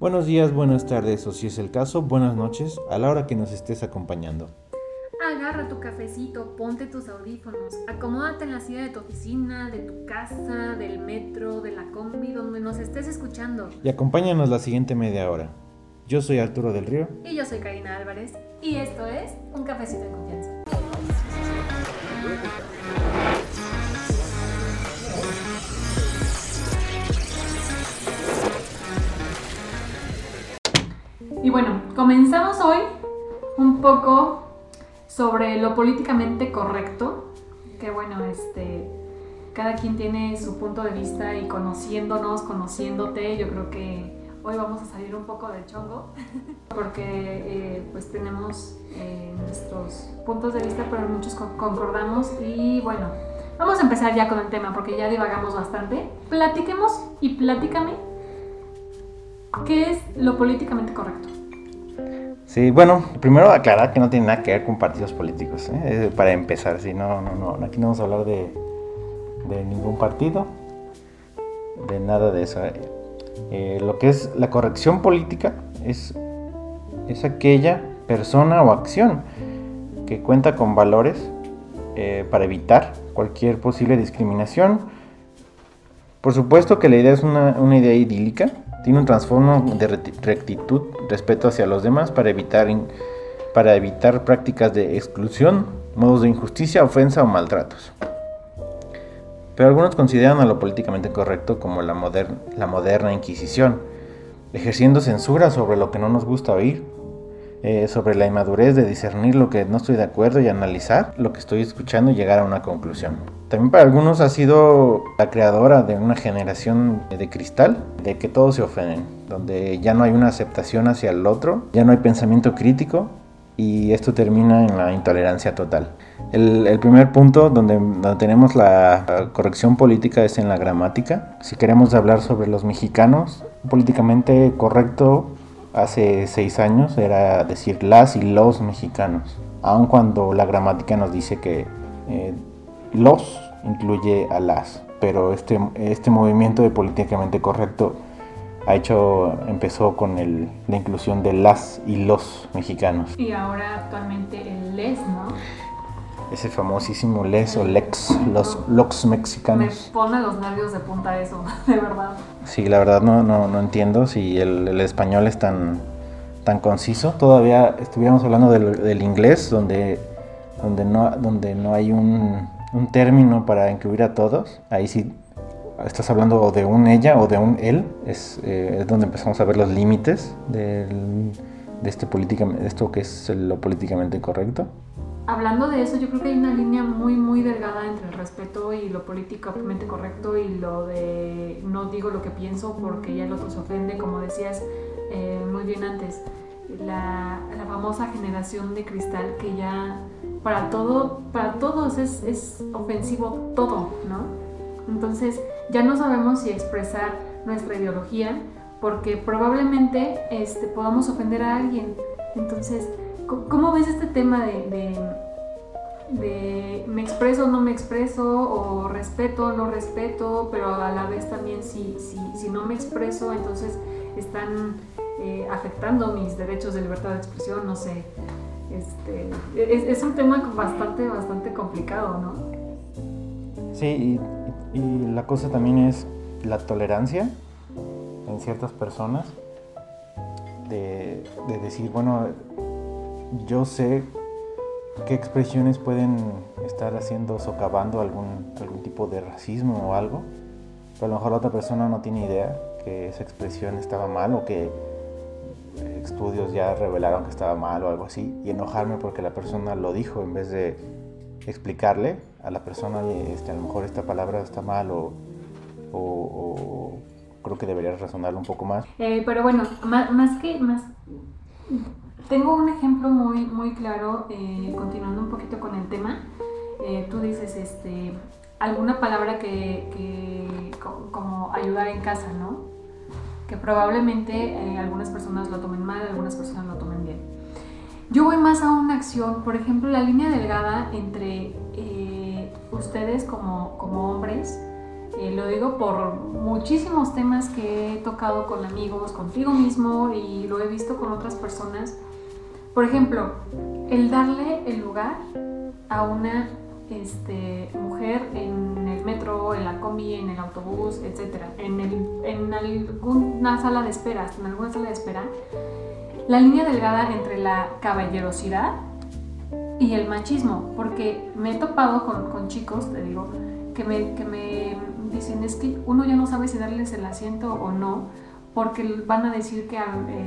Buenos días, buenas tardes o si es el caso, buenas noches a la hora que nos estés acompañando. Agarra tu cafecito, ponte tus audífonos, acomódate en la silla de tu oficina, de tu casa, del metro, de la combi, donde nos estés escuchando. Y acompáñanos la siguiente media hora. Yo soy Arturo del Río. Y yo soy Karina Álvarez. Y esto es Un Cafecito de Confianza. Y bueno, comenzamos hoy un poco sobre lo políticamente correcto, que bueno, este, cada quien tiene su punto de vista y conociéndonos, conociéndote, yo creo que hoy vamos a salir un poco del chongo, porque eh, pues tenemos eh, nuestros puntos de vista, pero muchos concordamos y bueno, vamos a empezar ya con el tema, porque ya divagamos bastante. Platiquemos y platícame qué es lo políticamente correcto. Bueno, primero aclarar que no tiene nada que ver con partidos políticos, ¿eh? para empezar, sí, no, no, no, aquí no vamos a hablar de, ningún partido, de nada de eso. Eh, lo que es la corrección política es, es aquella persona o acción que cuenta con valores eh, para evitar cualquier posible discriminación. Por supuesto que la idea es una, una idea idílica, tiene un trasfondo de rectitud, respeto hacia los demás para evitar, para evitar prácticas de exclusión, modos de injusticia, ofensa o maltratos. Pero algunos consideran a lo políticamente correcto como la, la moderna Inquisición, ejerciendo censura sobre lo que no nos gusta oír, eh, sobre la inmadurez de discernir lo que no estoy de acuerdo y analizar lo que estoy escuchando y llegar a una conclusión. También para algunos ha sido la creadora de una generación de cristal, de que todos se ofenden, donde ya no hay una aceptación hacia el otro, ya no hay pensamiento crítico y esto termina en la intolerancia total. El, primer punto donde, donde, tenemos la corrección política es en la gramática. Si queremos hablar sobre los mexicanos, políticamente correcto hace seis años era decir las y los mexicanos, aun cuando la gramática nos dice que eh, los incluye a las, pero este, este movimiento de políticamente correcto ha hecho, empezó con la inclusión de las y los mexicanos. Y ahora actualmente el les, ¿no? Ese famosísimo les o lex, los lox mexicanos. Me pone los nervios de punta eso, de verdad. Sí, la verdad no, no, no entiendo si el, español es tan, tan conciso. Todavía estuviéramos hablando del, inglés, donde, donde, no, donde no hay un, un, término para incluir a todos. Ahí sí estás hablando de un ella o de un él. Es, eh, es donde empezamos a ver los límites de, este de esto que es lo políticamente correcto hablando de eso, yo creo que hay una línea muy, muy delgada entre el respeto y lo políticamente correcto y lo de no digo lo que pienso porque ya el otro se ofende, como decías eh, muy bien antes. La, famosa generación de cristal que ya para todo, para todos es, es ofensivo todo, ¿no? Entonces ya no sabemos si expresar nuestra ideología porque probablemente este, podamos ofender a alguien. Entonces, ¿Cómo ves este tema de, de, me expreso o no me expreso, o respeto o no respeto, pero a la vez también si, si, si no me expreso, entonces están eh, afectando mis derechos de libertad de expresión, no sé. Este, es, un tema bastante, bastante complicado, ¿no? Sí, y, la cosa también es la tolerancia en ciertas personas de decir, bueno, yo sé qué expresiones pueden estar haciendo, socavando algún, algún tipo de racismo o algo, pero a lo mejor la otra persona no tiene idea que esa expresión estaba mal o que estudios ya revelaron que estaba mal o algo así, y enojarme porque la persona lo dijo en vez de explicarle a la persona, este, a lo mejor esta palabra está mal o, creo que deberías razonarlo un poco más. Eh, pero bueno, más, más que más tengo un ejemplo muy, muy claro, eh, continuando un poquito con el tema. Eh, tú dices, este, alguna palabra que, como ayudar en casa, ¿no? Que probablemente eh, algunas personas lo tomen mal, algunas personas lo tomen bien. Yo voy más a una acción, por ejemplo, la línea delgada entre ustedes como, como hombres Eh, lo digo por muchísimos temas que he tocado con amigos, contigo mismo y lo he visto con otras personas. Por ejemplo, el darle el lugar a una este, mujer en el metro, en la combi, en el autobús, etc. En, en alguna sala de espera, en alguna sala de espera, la línea delgada entre la caballerosidad y el machismo, porque me he topado con, con chicos, te digo, que me, que me dicen es que uno ya no sabe si darles el asiento o no, porque van a decir que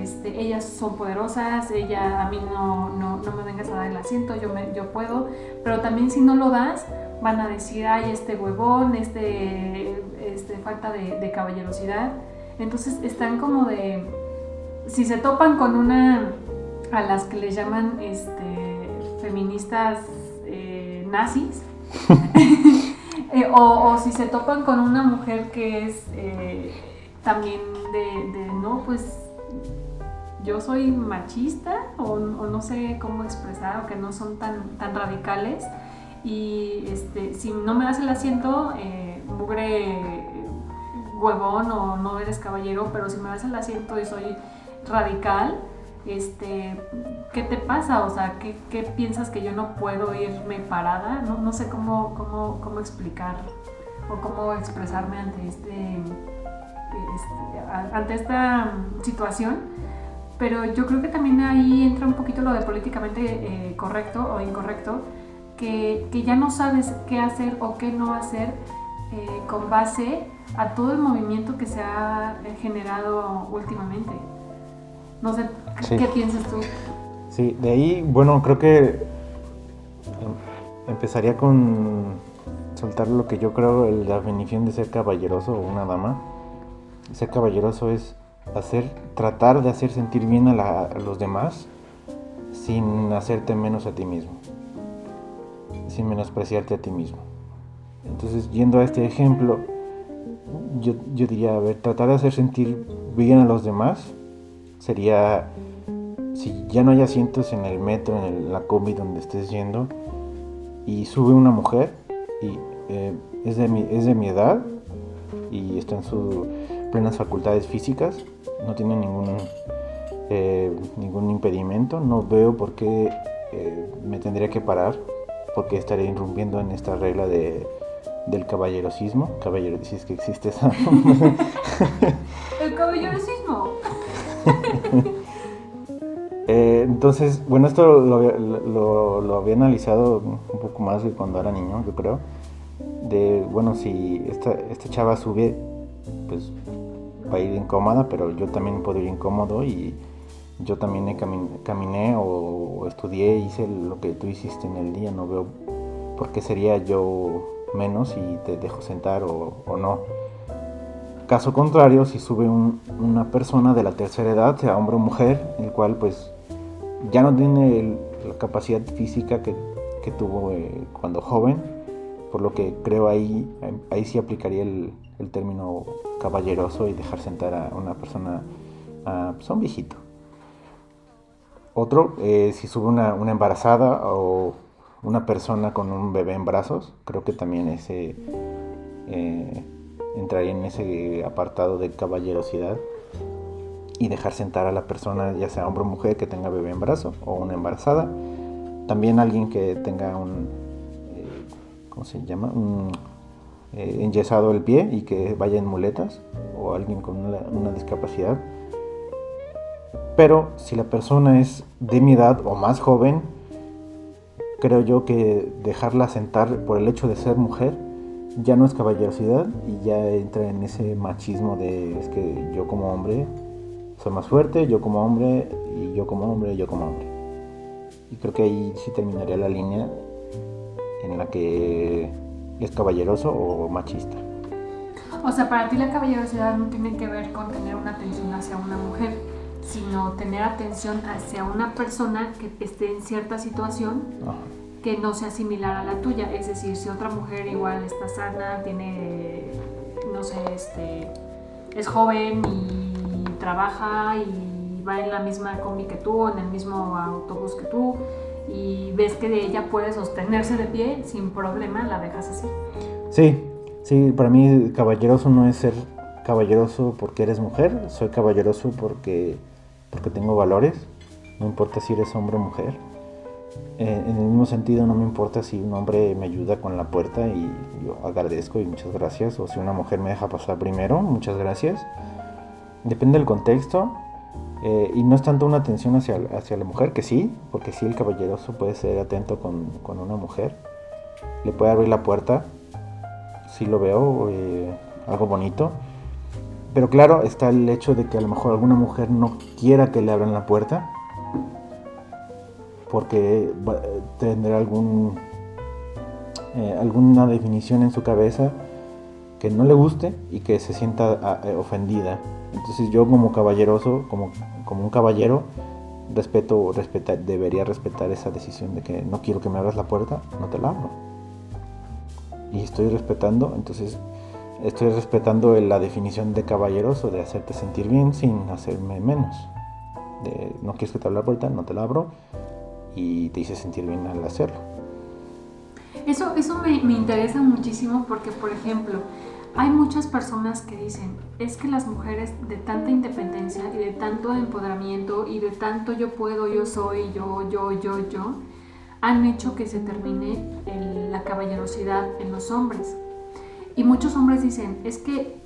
este, ellas son poderosas, ella a mí no, no, no, me vengas a dar el asiento, yo, me, yo puedo, pero también si no lo das, van a decir, ay, este huevón, este, este falta de, caballerosidad. Entonces están como de, si se topan con una, a las que les llaman este, feministas eh, nazis, eh, o, si se topan con una mujer que es eh, también de, no, pues yo soy machista o, no sé cómo expresar o que no son tan, tan radicales y este, si no me das el asiento, eh, mugre huevón o no eres caballero, pero si me das el asiento y soy radical, este, ¿qué te pasa? O sea, ¿qué, ¿qué, piensas que yo no puedo irme parada? No, no sé cómo, cómo, cómo, explicar o cómo expresarme ante, este, este ante esta situación, pero yo creo que también ahí entra un poquito lo de políticamente eh, correcto o incorrecto, que, que, ya no sabes qué hacer o qué no hacer eh, con base a todo el movimiento que se ha generado últimamente. No sé, ¿qué piensas tú? Sí, de ahí, bueno, creo que em, empezaría con soltar lo que yo creo la definición de ser caballeroso o una dama. Ser caballeroso es hacer, tratar de hacer sentir bien a, los demás sin hacerte menos a ti mismo, sin menospreciarte a ti mismo. Entonces, yendo a este ejemplo, yo, diría, a ver, tratar de hacer sentir bien a los demás sería si ya no hay asientos en el metro, en la combi donde estés yendo, y sube una mujer y eh, es, de mi, es de mi edad y está en sus plenas facultades físicas, no tiene ningún, eh, ningún impedimento, no veo por qué eh, me tendría que parar, porque estaría irrumpiendo en esta regla de, del caballerosismo, caballero, si es que existe esa... el caballerosismo. Eh, entonces, bueno, esto lo, había analizado un poco más de cuando era niño, yo creo. De, bueno, si esta, esta chava sube, pues va a ir incómoda, pero yo también puedo ir incómodo y yo también caminé o, estudié, hice lo que tú hiciste en el día, no veo por qué sería yo menos y te dejo sentar o, o no. Caso contrario, si sube una persona de la tercera edad, sea hombre o mujer, el cual pues ya no tiene la capacidad física que, tuvo eh, cuando joven, por lo que creo ahí, ahí sí aplicaría el, término caballeroso y dejar sentar a una persona, a pues, un viejito. Otro, eh, si sube una, embarazada o una persona con un bebé en brazos, creo que también ese... Eh, entraría en ese apartado de caballerosidad y dejar sentar a la persona, ya sea hombre o mujer, que tenga bebé en brazo o una embarazada. También alguien que tenga un, eh, ¿cómo se llama? Un eh, enyesado el pie y que vaya en muletas o alguien con una, una discapacidad. Pero si la persona es de mi edad o más joven, creo yo que dejarla sentar por el hecho de ser mujer ya no es caballerosidad y ya entra en ese machismo de es que yo como hombre soy más fuerte, yo como hombre y yo como hombre, yo como hombre. Y creo que ahí sí terminaría la línea en la que es caballeroso o machista. O sea, para ti la caballerosidad no tiene que ver con tener una atención hacia una mujer, sino tener atención hacia una persona que esté en cierta situación que no sea similar a la tuya. Es decir, si otra mujer igual está sana, tiene, no sé, este, es joven y trabaja y va en la misma combi que tú, en el mismo autobús que tú, y ves que de ella puede sostenerse de pie sin problema, la dejas así. Sí, Sí, para mí caballeroso no es ser caballeroso porque eres mujer, soy caballeroso porque, porque tengo valores, no importa si eres hombre o mujer. Eh, en el mismo sentido, no me importa si un hombre me ayuda con la puerta y yo agradezco y muchas gracias, o si una mujer me deja pasar primero, muchas gracias. Depende del contexto. Eh, y no es tanto una atención hacia, hacia la mujer, que sí, porque sí el caballeroso puede ser atento con, con una mujer, le puede abrir la puerta, sí lo veo, eh, algo bonito. Pero claro, está el hecho de que a lo mejor alguna mujer no quiera que le abran la puerta, porque tendrá algún, eh, alguna definición en su cabeza que no le guste y que se sienta ah, ofendida. Entonces yo como caballeroso, como, como un caballero, respeto, respeta, debería respetar esa decisión de que no quiero que me abras la puerta, no te la abro. Y estoy respetando, entonces estoy respetando la definición de caballeroso, de hacerte sentir bien sin hacerme menos. No quieres que te abra la puerta, no te la abro y te hice sentir bien al hacerlo. Eso, eso me, me interesa muchísimo porque, por ejemplo, hay muchas personas que dicen, es que las mujeres de tanta independencia y de tanto empoderamiento y de tanto yo puedo, yo soy, yo, yo, yo, yo, han hecho que se termine la caballerosidad en los hombres. Y muchos hombres dicen, es que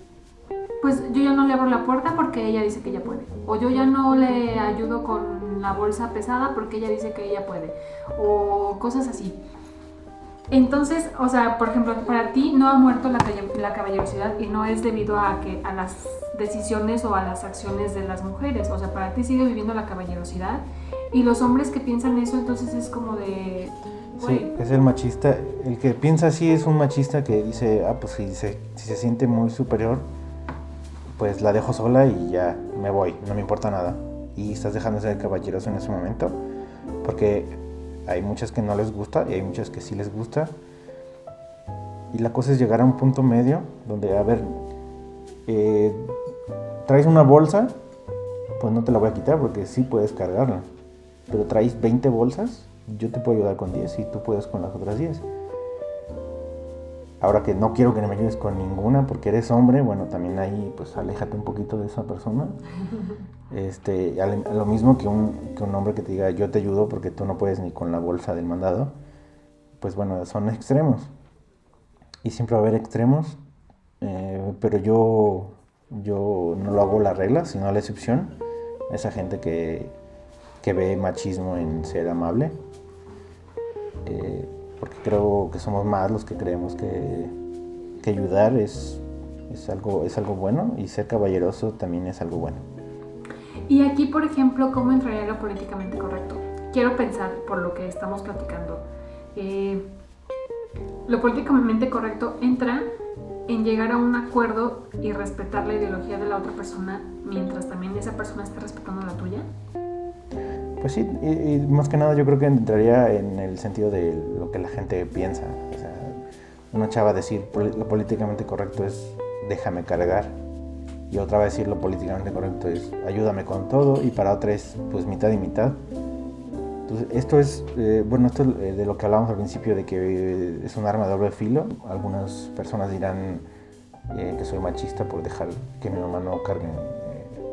pues yo ya no le abro la puerta porque ella dice que ella puede. O yo ya no le ayudo con la bolsa pesada porque ella dice que ella puede. O cosas así. Entonces, o sea, por ejemplo, para ti no ha muerto la, la, caballerosidad y no es debido a que a las decisiones o a las acciones de las mujeres. O sea, para ti sigue viviendo la caballerosidad y los hombres que piensan eso, entonces es como de. Sí, es el machista. El que piensa así es un machista que dice, ah, pues si se, si se siente muy superior, pues la dejo sola y ya me voy, no me importa nada. Y estás dejando de ser caballeroso en ese momento. Porque hay muchas que no les gusta y hay muchas que sí les gusta. Y la cosa es llegar a un punto medio donde, a ver, eh, traes una bolsa, pues no te la voy a quitar porque sí puedes cargarla. Pero traes 20 bolsas, yo te puedo ayudar con 10 y tú puedes con las otras 10. Ahora que no quiero que me ayudes con ninguna porque eres hombre, bueno, también ahí pues aléjate un poquito de esa persona. Este, lo mismo que un, que un hombre que te diga yo te ayudo porque tú no puedes ni con la bolsa del mandado, pues bueno, son extremos. Y siempre va a haber extremos, eh, pero yo, yo no lo hago la regla, sino la excepción. Esa gente que, que ve machismo en ser amable. Eh, porque creo que somos más los que creemos que, que ayudar es, es, algo, es algo bueno y ser caballeroso también es algo bueno. Y aquí, por ejemplo, ¿cómo entraría lo políticamente correcto? Quiero pensar, por lo que estamos platicando, eh, lo políticamente correcto entra en llegar a un acuerdo y respetar la ideología de la otra persona mientras también esa persona esté respetando la tuya. Pues sí, y, más que nada yo creo que entraría en el sentido de lo que la gente piensa. O sea, una chava decir lo políticamente correcto es déjame cargar. Y otra va a decir lo políticamente correcto es ayúdame con todo. Y para otra es pues mitad y mitad. Entonces, esto es, eh, bueno, esto es eh, de lo que hablábamos al principio, de que es un arma de doble filo. Algunas personas dirán eh, que soy machista por dejar que mi mamá no cargue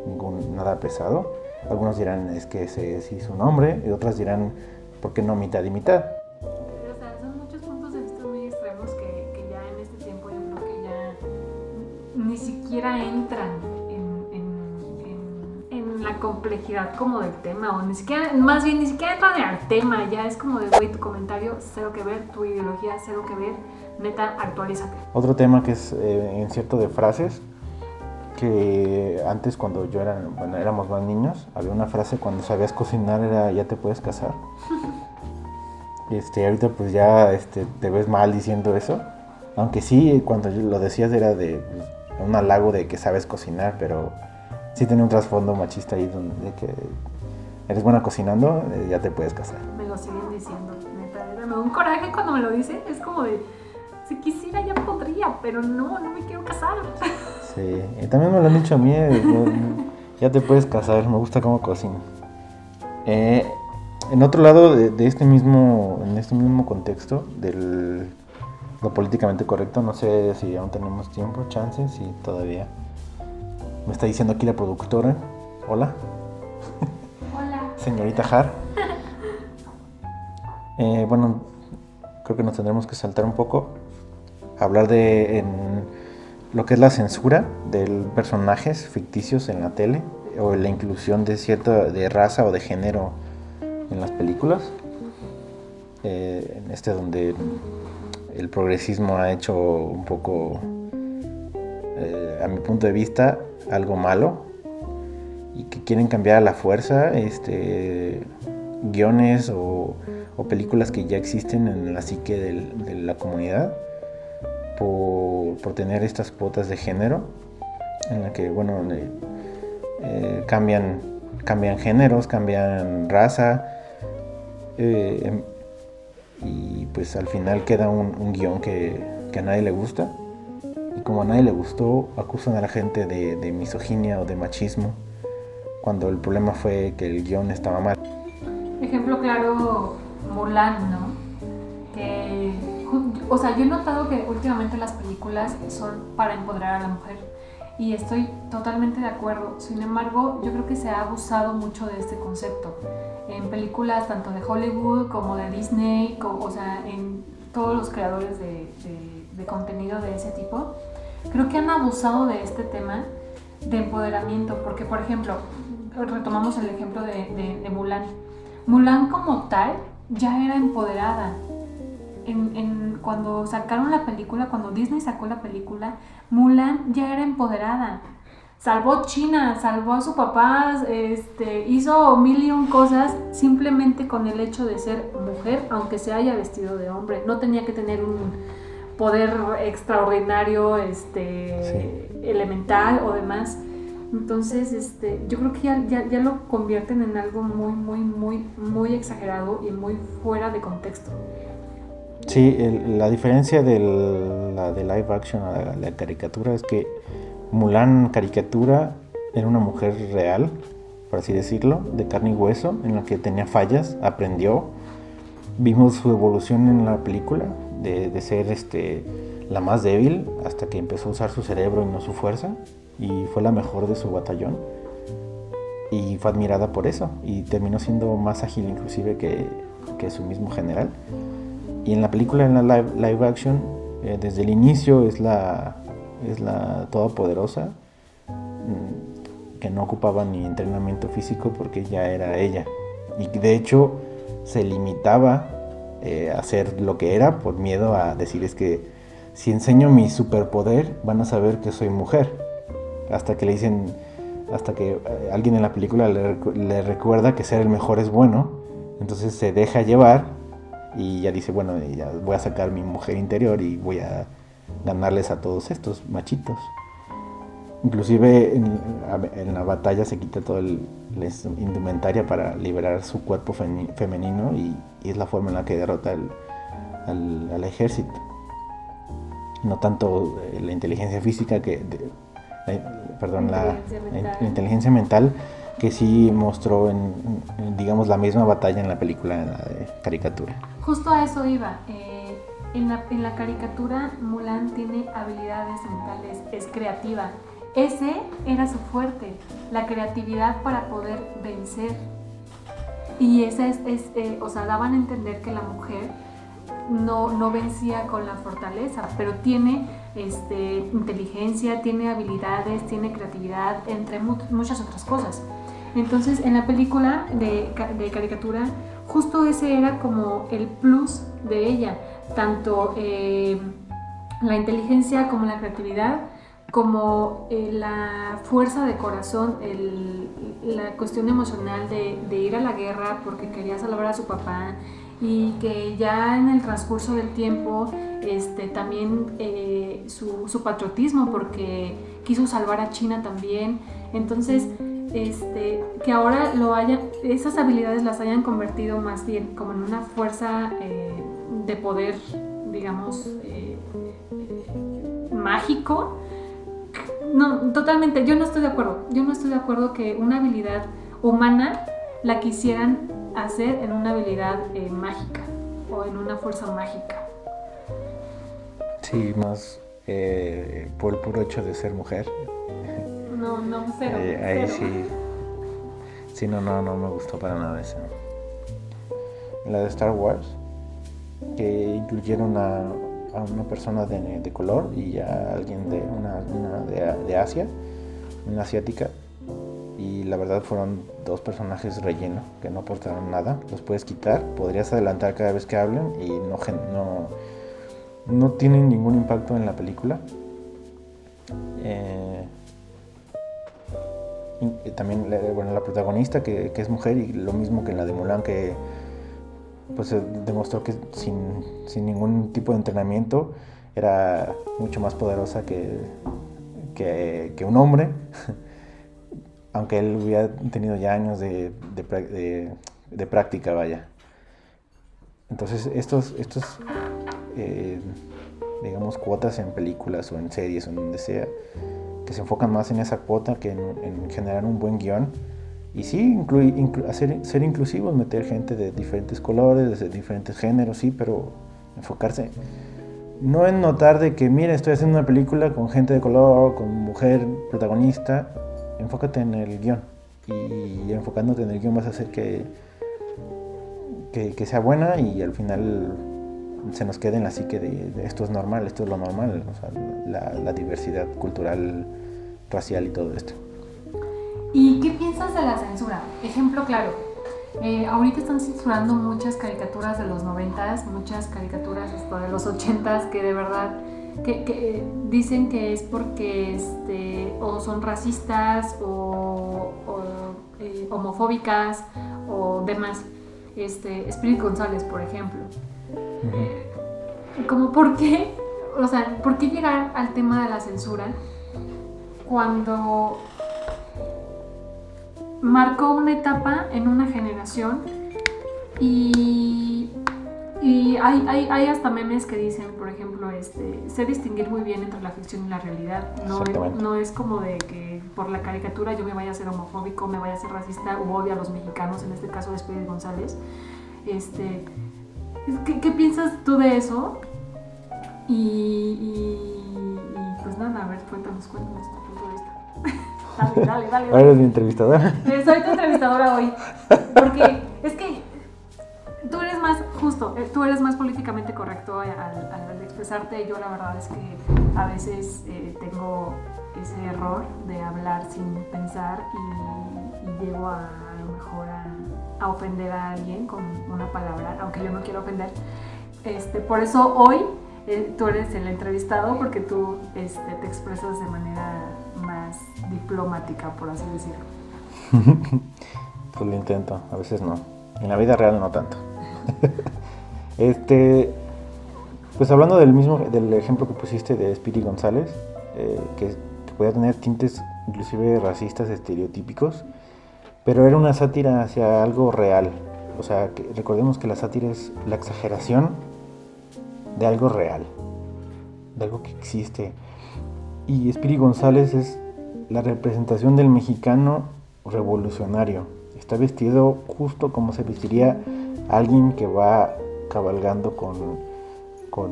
ningún, nada pesado algunos dirán es que ese sí es un hombre, y otras dirán, ¿por qué no mitad y mitad? O sea, son muchos puntos de vista muy extremos que, que ya en este tiempo yo creo que ya ni siquiera entran en, en, en, la complejidad como del tema, o ni siquiera, más bien ni siquiera entran al tema, ya es como de, güey, tu comentario, cero que ver, tu ideología, cero que ver, neta, actualízate. Otro tema que es eh, en cierto de frases, que antes cuando yo era, bueno, éramos más niños, había una frase cuando sabías cocinar era ya te puedes casar. Este, ahorita pues ya este, te ves mal diciendo eso. Aunque sí, cuando lo decías era de un halago de que sabes cocinar, pero sí tiene un trasfondo machista ahí donde que eres buena cocinando, eh, ya te puedes casar. Me lo siguen diciendo, neta, me da un coraje cuando me lo dicen, es como de, si quisiera ya podría, pero no, no me quiero casar. Sí, y también me lo han dicho a mí, eh, ya te puedes casar, me gusta cómo cocina. Eh, en otro lado de, este mismo, en este mismo contexto del, lo políticamente correcto. No sé si aún tenemos tiempo, chances, si todavía. Me está diciendo aquí la productora. Hola. Hola. Señorita Har. Eh, bueno, creo que nos tendremos que saltar un poco. Hablar de en lo que es la censura de personajes ficticios en la tele o la inclusión de cierta de raza o de género en las películas. Eh, en este donde el progresismo ha hecho un poco, eh, a mi punto de vista, algo malo y que quieren cambiar a la fuerza este, guiones o, películas que ya existen en la psique de la comunidad por, tener estas cuotas de género en la que, bueno, eh, cambian, cambian géneros, cambian raza. Em, y pues al final queda un, guion que, a nadie le gusta. Y como a nadie le gustó, acusan a la gente de, misoginia o de machismo, cuando el problema fue que el guion estaba mal. Ejemplo claro, Mulan, ¿no? O sea, yo he notado que últimamente las películas son para empoderar a la mujer y estoy totalmente de acuerdo. Sin embargo, yo creo que se ha abusado mucho de este concepto en películas tanto de Hollywood como de Disney, o sea, en todos los creadores de, contenido de ese tipo, creo que han abusado de este tema de empoderamiento, porque por ejemplo, retomamos el ejemplo de, Mulan. Mulan como tal ya era empoderada. En, cuando sacaron la película, cuando Disney sacó la película, Mulan ya era empoderada salvó China, salvó a su papá, este, hizo mil y un cosas simplemente con el hecho de ser mujer, aunque se haya vestido de hombre. No tenía que tener un poder extraordinario, este, elemental o demás. Entonces, este, yo creo que ya, ya, lo convierten en algo muy, muy, muy, muy exagerado y muy fuera de contexto. Sí, la diferencia de la de live action a la caricatura es que Mulan caricatura era una mujer real, por así decirlo, de carne y hueso, en la que tenía fallas, aprendió. Vimos su evolución en la película, de, ser este, la más débil hasta que empezó a usar su cerebro y no su fuerza, y fue la mejor de su batallón. Y fue admirada por eso, y terminó siendo más ágil inclusive que, su mismo general. Y en la película, en la live, action, eh, desde el inicio es la, es la todopoderosa, mm, que no ocupaba ni entrenamiento físico porque ya era ella. Y de hecho se limitaba eh, a hacer lo que era por miedo a decir es que si enseño mi superpoder van a saber que soy mujer. Hasta que le dicen, hasta que eh, alguien en la película le, le recuerda que ser el mejor es bueno. Entonces se deja llevar y ya dice, bueno, ya voy a sacar mi mujer interior y voy a ganarles a todos estos machitos. Inclusive en, la batalla se quita toda la indumentaria para liberar su cuerpo femenino y, es la forma en la que derrota al, ejército. No tanto eh, la inteligencia física que... perdón, la, inteligencia mental que sí mostró en, digamos, la misma batalla en la película, en la de caricatura. Justo a eso iba. Eh, en la, caricatura, Mulan tiene habilidades mentales, es creativa. Ese era su fuerte, la creatividad para poder vencer. Y esa es, eh, o sea, daban a entender que la mujer no, no vencía con la fortaleza, pero tiene este, inteligencia, tiene habilidades, tiene creatividad, entre muchas otras cosas. Entonces, en la película de, de caricatura, justo ese era como el plus de ella tanto eh, la inteligencia como la creatividad, como eh, la fuerza de corazón, la cuestión emocional de, ir a la guerra porque quería salvar a su papá y que ya en el transcurso del tiempo este, también eh, su, patriotismo porque quiso salvar a China también. Entonces, este, que ahora lo hayan, esas habilidades las hayan convertido más bien como en una fuerza de poder, digamos, eh, mágico. No, totalmente, yo no estoy de acuerdo. Yo no estoy de acuerdo que una habilidad humana la quisieran hacer en una habilidad eh, mágica o en una fuerza mágica. Sí, más eh, por el puro hecho de ser mujer. No, no, cero. Eh, ahí cero. sí. Sí, no, no, no me gustó para nada eso. La de Star Wars, que incluyeron a, a una persona de, de color y a alguien de una, una de, de Asia, una asiática. Y la verdad fueron dos personajes relleno que no aportaron nada. Los puedes quitar, podrías adelantar cada vez que hablen y no, no, no tienen ningún impacto en la película. Eh, también bueno, la protagonista que, es mujer y lo mismo que la de Mulan que pues demostró que sin, sin ningún tipo de entrenamiento era mucho más poderosa que, que, un hombre. Aunque él hubiera tenido ya años de- de práctica vaya. Entonces estos estos eh, digamos cuotas en películas o en series o en donde sea se enfocan más en esa cuota que en, en generar un buen guion. Y sí, inclu- ser inclusivos, meter gente de diferentes colores, de diferentes géneros, sí, pero enfocarse. No en notar de que, mira, estoy haciendo una película con gente de color, con mujer protagonista. Enfócate en el guion. Y enfocándote en el guion vas a hacer que, que, sea buena y al final se nos quede en la psique de, esto es normal, esto es lo normal, la diversidad cultural, racial y todo esto. ¿Y qué piensas de la censura? Ejemplo claro. eh, ahorita están censurando muchas caricaturas de los noventas, muchas caricaturas hasta de los ochentas que de verdad que, que, eh, dicen que es porque este, o son racistas o, o, eh, homofóbicas o demás. Este, Spirit González, por ejemplo. Como por qué, o sea, ¿por qué llegar al tema de la censura cuando marcó una etapa en una generación y, y hay, hay, hay hasta memes que dicen, por ejemplo, este, sé distinguir muy bien entre la ficción y la realidad. No no es como de que por la caricatura yo me vaya a ser homofóbico, me vaya a ser racista o odie a los mexicanos, en este caso de Spirit González. Este, ¿qué, qué piensas tú de eso? Y, y- y, pues nada, a ver, cuéntanos, cuéntanos dale, dale, dale. Ahora eres mi entrevistadora. Soy tu entrevistadora hoy. Porque es que tú eres más justo, eh, tú eres más políticamente correcto al, al- al expresarte. Yo la verdad es que a veces eh, tengo ese error de hablar sin pensar y, y llego a, a lo mejor a, a ofender a alguien con una palabra, aunque yo no quiero ofender. Este, por eso hoy eh, tú eres el entrevistado porque tú este, te expresas de manera más diplomática, por así decirlo. Pues lo intento, a veces no. En la vida real no tanto. este, pues hablando del mismo, del ejemplo que pusiste de Spiri González, eh, que, podía tener tintes inclusive racistas, estereotípicos, pero era una sátira hacia algo real. O sea, recordemos que la sátira es la exageración de algo real, de algo que existe. Y Spiri González es la representación del mexicano revolucionario. Está vestido justo como se vestiría alguien que va cabalgando con, con,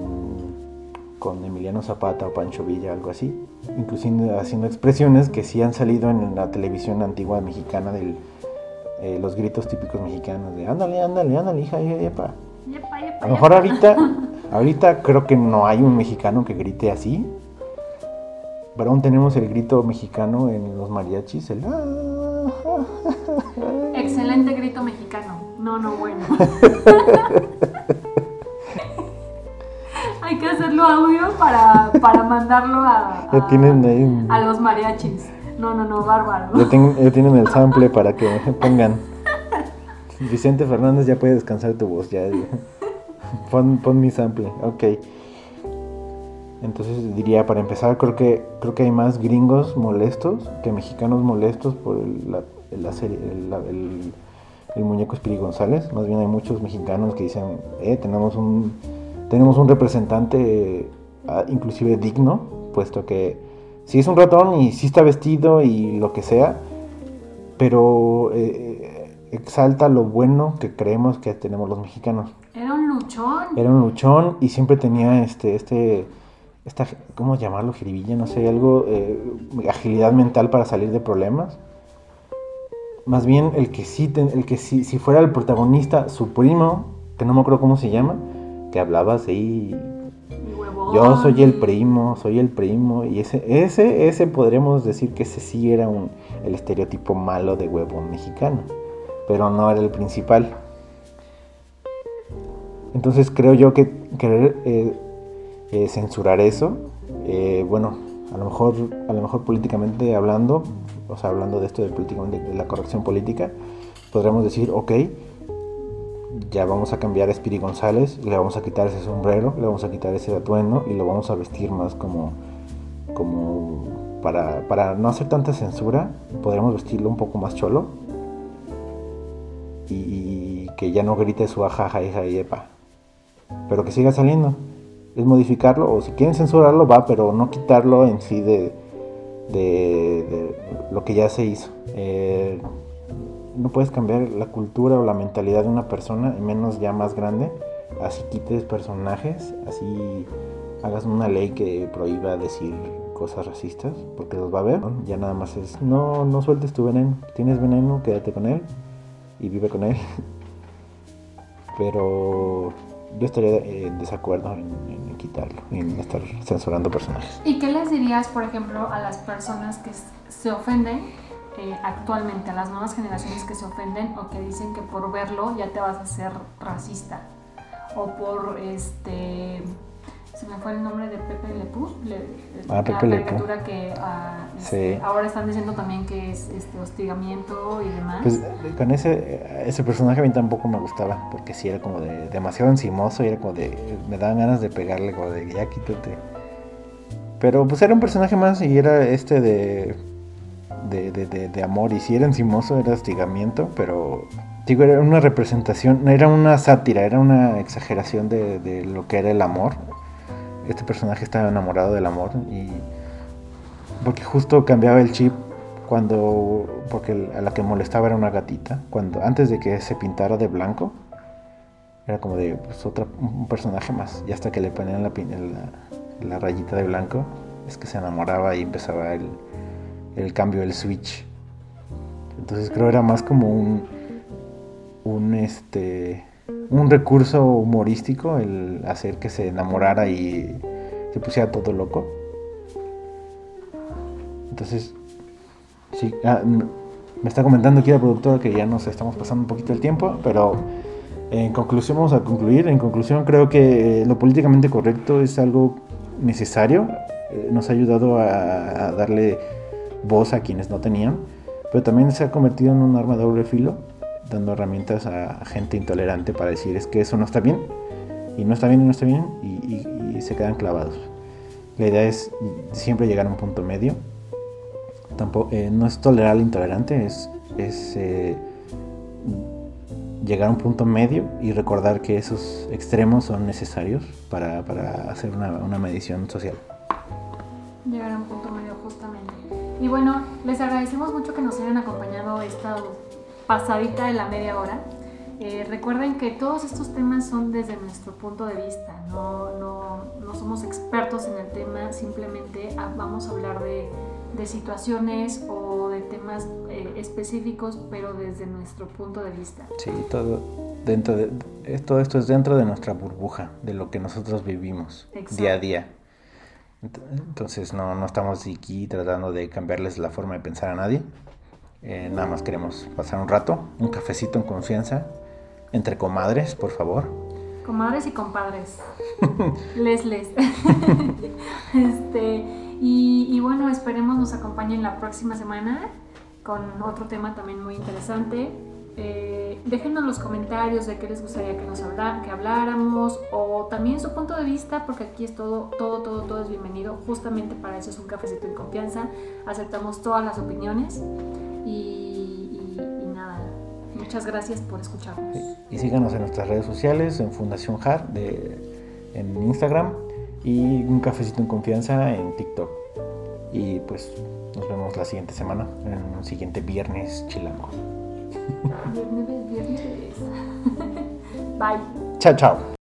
con Emiliano Zapata o Pancho Villa, algo así. Inclusive haciendo expresiones que sí han salido en la televisión antigua mexicana de los gritos típicos mexicanos de ándale, ándale, ándale, hija, yepa. Yepa, yepa, A lo mejor ahorita, ahorita creo que no hay un mexicano que grite así. Pero aún tenemos el grito mexicano en los mariachis, el "Ah". Excelente grito mexicano. No, no, bueno. Hay que hacerlo audio para, para mandarlo a, tienen ahí un- a los mariachis. No, no, no, bárbaro. Ya, ten- ya tienen el sample para que pongan. Vicente Fernández ya puede descansar tu voz, ya. Pon, pon mi sample, ok. Entonces diría, para empezar, creo que creo que hay más gringos molestos que mexicanos molestos por el- la, la serie, el, el- el muñeco Espiri González. Más bien hay muchos mexicanos que dicen, eh, tenemos un tenemos un representante ah, inclusive digno, puesto que sí es un ratón y sí está vestido y lo que sea, pero eh, exalta lo bueno que creemos que tenemos los mexicanos. Era un luchón. Era un luchón y siempre tenía este, este, esta, ¿cómo llamarlo? Jiribilla, no sé, algo, eh, agilidad mental para salir de problemas. Más bien el que sí, el que sí, si fuera el protagonista, su primo, que no me acuerdo cómo se llama, que hablaba así. Yo soy el primo, soy el primo. Y ese, ese, ese podríamos decir que ese sí era un, el estereotipo malo de huevón mexicano. Pero no era el principal. Entonces creo yo que querer eh, censurar eso, eh, bueno, a lo mejor, a lo mejor políticamente hablando, o sea, hablando de esto de, políticamente, de la corrección política, podríamos decir, ok, ya vamos a cambiar a Spiri González, le vamos a quitar ese sombrero, le vamos a quitar ese atuendo y lo vamos a vestir más como, como para, para no hacer tanta censura, podríamos vestirlo un poco más cholo y, que ya no grite su ajaja, hija y epa, pero que siga saliendo. Es modificarlo, o si quieren censurarlo, va, pero no quitarlo en sí de, de, lo que ya se hizo. Eh, no puedes cambiar la cultura o la mentalidad de una persona, y menos ya más grande, así quites personajes, así hagas una ley que prohíba decir cosas racistas, porque los va a ver. Ya nada más es, no, no sueltes tu veneno. Tienes veneno, quédate con él y vive con él. Pero yo estaría en desacuerdo en, quitarlo, en estar censurando personajes. ¿Y qué les dirías, por ejemplo, a las personas que se ofenden eh, actualmente, a las nuevas generaciones que se ofenden o que dicen que por verlo ya te vas a ser racista? O por este se me fue el nombre de Pepe Lepú, ah, Pepe la caricatura que ah, este, ahora están diciendo también que es este hostigamiento y demás. Pues con ese, ese personaje a mí tampoco me gustaba, porque sí era como de demasiado encimoso y era como de, me daban ganas de pegarle, como de ya quítate. Pero pues era un personaje más y era este de, de, de, de amor y si era encimoso era hostigamiento, pero digo, era una representación, era una sátira, era una exageración de, de lo que era el amor este personaje estaba enamorado del amor y porque justo cambiaba el chip cuando porque a la que molestaba era una gatita cuando antes de que se pintara de blanco era como de pues, otra un personaje más y hasta que le ponían la, la, rayita de blanco es que se enamoraba y empezaba el, el cambio del switch. Entonces creo era más como un un este un recurso humorístico el hacer que se enamorara y se pusiera todo loco. Entonces, sí, ah, me está comentando aquí la productora que ya nos estamos pasando un poquito el tiempo, pero en conclusión vamos a concluir. En conclusión creo que lo políticamente correcto es algo necesario. Eh, nos ha ayudado a darle voz a quienes no tenían, pero también se ha convertido en un arma de doble filo dando herramientas a gente intolerante para decir es que eso no está bien, y no está bien y no está bien, y, se quedan clavados. La idea es siempre llegar a un punto medio. Tampoco, eh, no es tolerar al intolerante, es, es eh, llegar a un punto medio y recordar que esos extremos son necesarios para, para hacer una, una medición social. Llegar a un punto medio justamente. Y bueno, les agradecemos mucho que nos hayan acompañado esta pasadita de la media hora. Eh, recuerden que todos estos temas son desde nuestro punto de vista, no, no, no somos expertos en el tema, simplemente vamos a hablar de, de situaciones o de temas eh, específicos, pero desde nuestro punto de vista. Sí, todo, dentro de, todo esto es dentro de nuestra burbuja, de lo que nosotros vivimos día a día. Entonces no, no estamos aquí tratando de cambiarles la forma de pensar a nadie, eh, nada más queremos pasar un rato, un cafecito en confianza, entre comadres, por favor. Comadres y compadres. les, les. este, y, bueno, esperemos nos acompañen la próxima semana con otro tema también muy interesante. Eh, déjenos los comentarios de qué les gustaría que nos hablar, que habláramos o también su punto de vista porque aquí es todo, todo, todo, todo es bienvenido. Justamente para eso es un cafecito en confianza. Aceptamos todas las opiniones. Y, nada, muchas gracias por escucharnos. Y, síganos en nuestras redes sociales, en Fundación JAR, de, en Instagram y un cafecito en confianza en TikTok. Y pues nos vemos la siguiente semana, en un siguiente viernes chilango. Viernes, viernes. Bye. Chao, chao.